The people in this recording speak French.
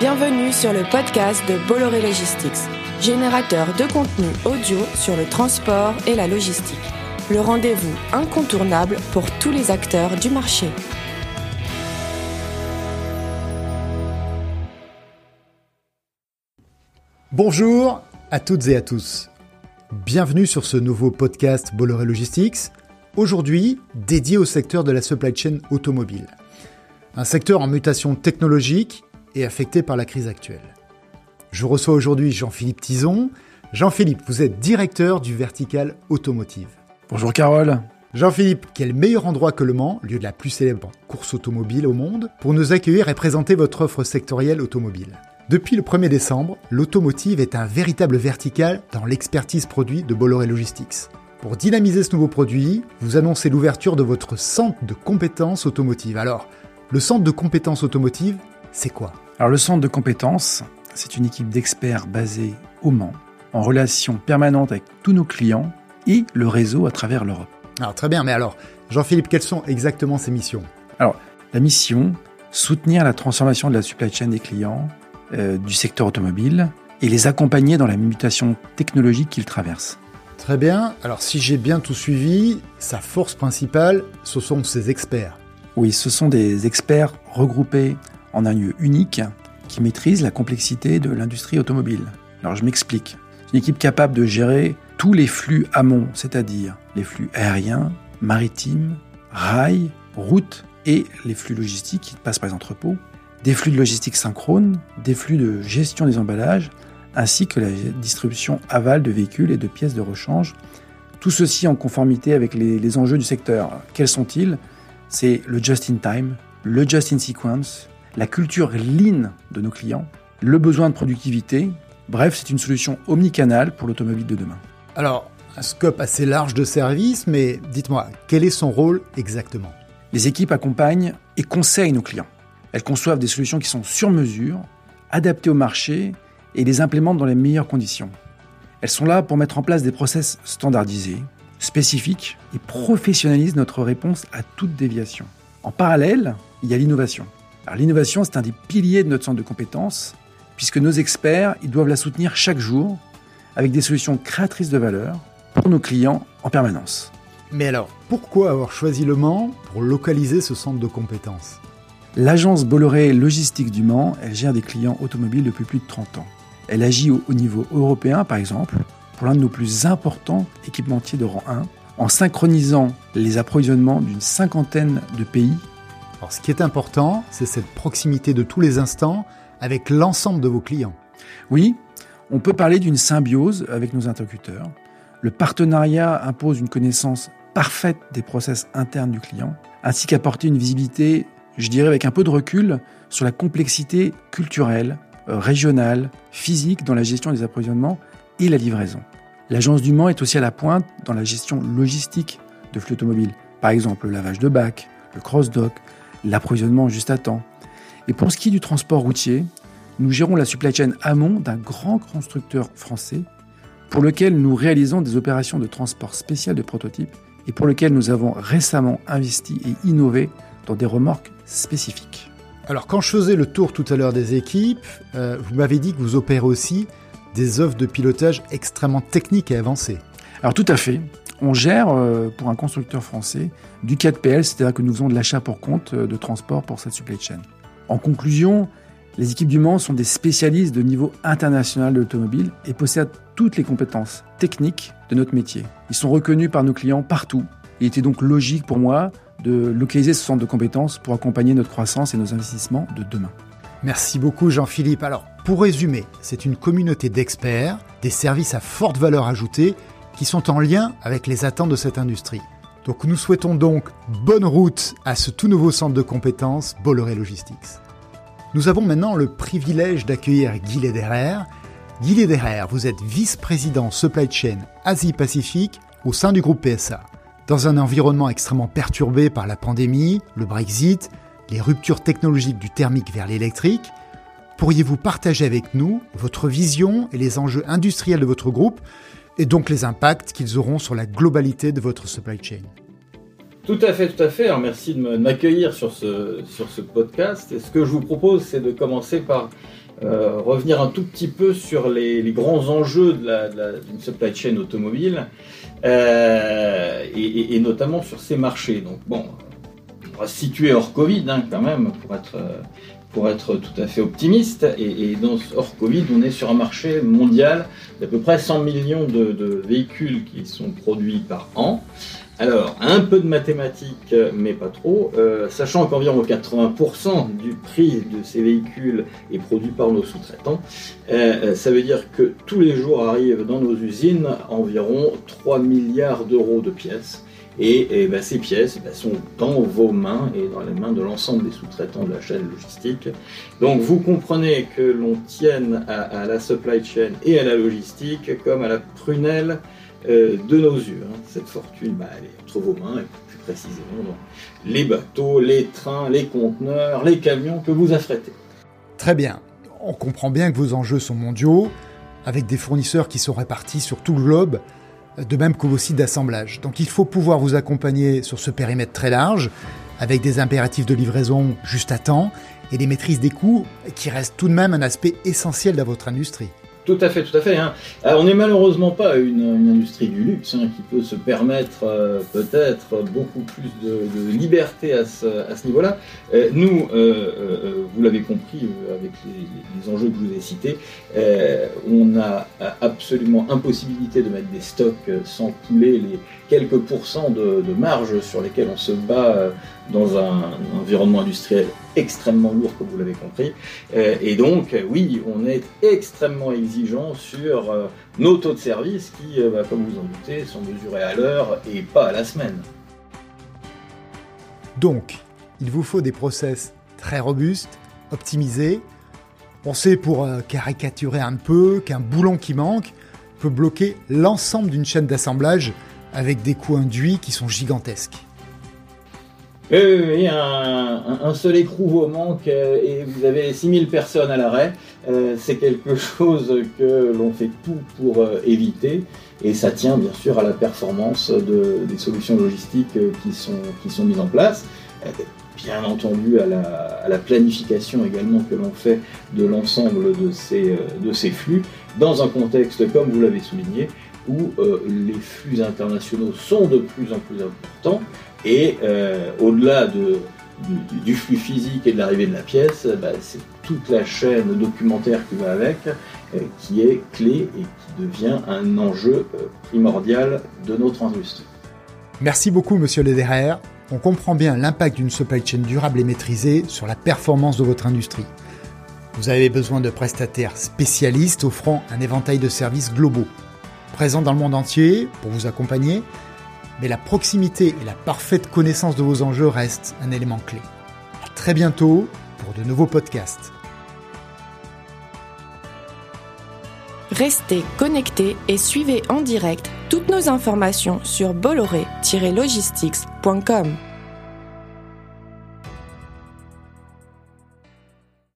Bienvenue sur le podcast de Bolloré Logistics, générateur de contenu audio sur le transport et la logistique. Le rendez-vous incontournable pour tous les acteurs du marché. Bonjour à toutes et à tous. Bienvenue sur ce nouveau podcast Bolloré Logistics, aujourd'hui dédié au secteur de la supply chain automobile. Un secteur en mutation technologique et affecté par la crise actuelle. Je reçois aujourd'hui Jean-Philippe Tison. Jean-Philippe, vous êtes directeur du Vertical Automotive. Bonjour Carole. Jean-Philippe, quel meilleur endroit que Le Mans, lieu de la plus célèbre course automobile au monde, pour nous accueillir et présenter votre offre sectorielle automobile? Depuis le 1er décembre, l'automotive est un véritable vertical dans l'expertise produit de Bolloré Logistics. Pour dynamiser ce nouveau produit, vous annoncez l'ouverture de votre centre de compétences automotives. Alors, le centre de compétences automotives, c'est quoi? Alors le centre de compétences, c'est une équipe d'experts basée au Mans, en relation permanente avec tous nos clients et le réseau à travers l'Europe. Alors très bien, mais alors, Jean-Philippe, quelles sont exactement ces missions? Alors, la mission, soutenir la transformation de la supply chain des clients euh, du secteur automobile et les accompagner dans la mutation technologique qu'ils traversent. Très bien, alors si j'ai bien tout suivi, sa force principale, ce sont ses experts. Oui, ce sont des experts regroupés en un lieu unique qui maîtrise la complexité de l'industrie automobile. Alors je m'explique. Une équipe capable de gérer tous les flux amont, c'est-à-dire les flux aériens, maritimes, rails, routes et les flux logistiques qui passent par les entrepôts, des flux de logistique synchrone, des flux de gestion des emballages, ainsi que la distribution aval de véhicules et de pièces de rechange. Tout ceci en conformité avec les, les enjeux du secteur. Quels sont-ils? C'est le just-in-time, le just-in-sequence, la culture lean de nos clients, le besoin de productivité. Bref, c'est une solution omnicanale pour l'automobile de demain. Alors, un scope assez large de services, mais dites-moi, quel est son rôle exactement? Les équipes accompagnent et conseillent nos clients. Elles conçoivent des solutions qui sont sur mesure, adaptées au marché et les implémentent dans les meilleures conditions. Elles sont là pour mettre en place des process standardisés, spécifiques et professionnalisent notre réponse à toute déviation. En parallèle, il y a l'innovation. Alors l'innovation, c'est un des piliers de notre centre de compétences, puisque nos experts, ils doivent la soutenir chaque jour avec des solutions créatrices de valeur pour nos clients en permanence. Mais alors, pourquoi avoir choisi Le Mans pour localiser ce centre de compétences? L'agence Bolloré Logistique du Mans, elle gère des clients automobiles depuis plus de 30 ans. Elle agit au, niveau européen, par exemple, pour l'un de nos plus importants équipementiers de rang 1, en synchronisant les approvisionnements d'une cinquantaine de pays alors, ce qui est important, c'est cette proximité de tous les instants avec l'ensemble de vos clients. Oui, on peut parler d'une symbiose avec nos interlocuteurs. Le partenariat impose une connaissance parfaite des process internes du client, ainsi qu'apporter une visibilité, je dirais avec un peu de recul, sur la complexité culturelle, euh, régionale, physique dans la gestion des approvisionnements et la livraison. L'agence du Mans est aussi à la pointe dans la gestion logistique de flux automobiles, par exemple le lavage de bacs, le cross-dock, l'approvisionnement juste à temps. Et pour ce qui est du transport routier, nous gérons la supply chain amont d'un grand constructeur français pour lequel nous réalisons des opérations de transport spécial de prototypes et pour lequel nous avons récemment investi et innové dans des remorques spécifiques. Alors quand je faisais le tour tout à l'heure des équipes, euh, vous m'avez dit que vous opérez aussi des offres de pilotage extrêmement techniques et avancées. Alors tout à fait on gère euh, pour un constructeur français du 4PL, c'est-à-dire que nous faisons de l'achat pour compte euh, de transport pour cette supply chain. En conclusion, les équipes du Mans sont des spécialistes de niveau international de l'automobile et possèdent toutes les compétences techniques de notre métier. Ils sont reconnus par nos clients partout. Il était donc logique pour moi de localiser ce centre de compétences pour accompagner notre croissance et nos investissements de demain. Merci beaucoup Jean-Philippe. Alors, pour résumer, c'est une communauté d'experts, des services à forte valeur ajoutée qui sont en lien avec les attentes de cette industrie. Donc nous souhaitons donc bonne route à ce tout nouveau centre de compétences Bolloré Logistics. Nous avons maintenant le privilège d'accueillir Guy Lederer. Guy Lederer, vous êtes vice-président supply chain Asie-Pacifique au sein du groupe PSA. Dans un environnement extrêmement perturbé par la pandémie, le Brexit, les ruptures technologiques du thermique vers l'électrique, pourriez-vous partager avec nous votre vision et les enjeux industriels de votre groupe et donc les impacts qu'ils auront sur la globalité de votre supply chain. Tout à fait, tout à fait. Alors, merci de m'accueillir sur ce, sur ce podcast. Et ce que je vous propose, c'est de commencer par revenir un tout petit peu sur les, grands enjeux d'une supply chain automobile et, notamment sur ces marchés. Donc bon, on va se situer hors Covid hein, quand même pour être pour être tout à fait optimiste. Et, hors Covid, on est sur un marché mondial d'à peu près 100 millions de, véhicules qui sont produits par an. Alors, un peu de mathématiques, mais pas trop, euh, sachant qu'environ 80% du prix de ces véhicules est produit par nos sous-traitants, euh, ça veut dire que tous les jours arrivent dans nos usines environ 3 milliards d'euros de pièces. Et, ben, ces pièces ben, sont dans vos mains et dans les mains de l'ensemble des sous-traitants de la chaîne logistique. Donc vous comprenez que l'on tienne à, la supply chain et à la logistique comme à la prunelle euh, de nos yeux. Hein. Cette fortune, ben, elle est entre vos mains, et plus précisément les bateaux, les trains, les conteneurs, les camions que vous affrétez. Très bien. On comprend bien que vos enjeux sont mondiaux, avec des fournisseurs qui sont répartis sur tout le globe de même que vos sites d'assemblage. Donc il faut pouvoir vous accompagner sur ce périmètre très large, avec des impératifs de livraison juste à temps et des maîtrises des coûts qui restent tout de même un aspect essentiel de votre industrie. Tout à fait, tout à fait. Hein. on n'est malheureusement pas une, industrie du luxe hein, qui peut se permettre euh, peut-être beaucoup plus de, liberté à ce, niveau-là. Euh, nous, euh, vous l'avez compris avec les, enjeux que je vous ai cités, on a absolument impossibilité de mettre des stocks sans couler les quelques pourcents de marge sur lesquels on se bat dans un, environnement industriel extrêmement lourd, comme vous l'avez compris. Euh, et donc, oui, on est extrêmement exigeant sur euh, nos taux de service qui, euh, bah, comme vous en doutez, sont mesurés à l'heure et pas à la semaine. Donc, il vous faut des process très robustes, optimisés. On sait pour caricaturer un peu qu'un boulon qui manque peut bloquer l'ensemble d'une chaîne d'assemblage avec des coûts induits qui sont gigantesques. Oui, un, seul écrou vous manque euh, et vous avez 6000 personnes à l'arrêt. Euh, c'est quelque chose que l'on fait tout pour euh, éviter et ça tient bien sûr à la performance des solutions logistiques qui sont, qui sont mises en place. Bien entendu à la, planification également que l'on fait de l'ensemble de ces, de ces flux dans un contexte, comme vous l'avez souligné, où les flux internationaux sont de plus en plus importants et euh, au-delà de, du, flux physique et de l'arrivée de la pièce, bah, c'est toute la chaîne documentaire qui va avec, euh, qui est clé et qui devient un enjeu euh, primordial de notre industrie. Merci beaucoup, monsieur Lederer. On comprend bien l'impact d'une supply chain durable et maîtrisée sur la performance de votre industrie. Vous avez besoin de prestataires spécialistes offrant un éventail de services globaux, présents dans le monde entier pour vous accompagner mais la proximité et la parfaite connaissance de vos enjeux restent un élément clé. À très bientôt pour de nouveaux podcasts. Restez connectés et suivez en direct toutes nos informations sur bolloré-logistics.com.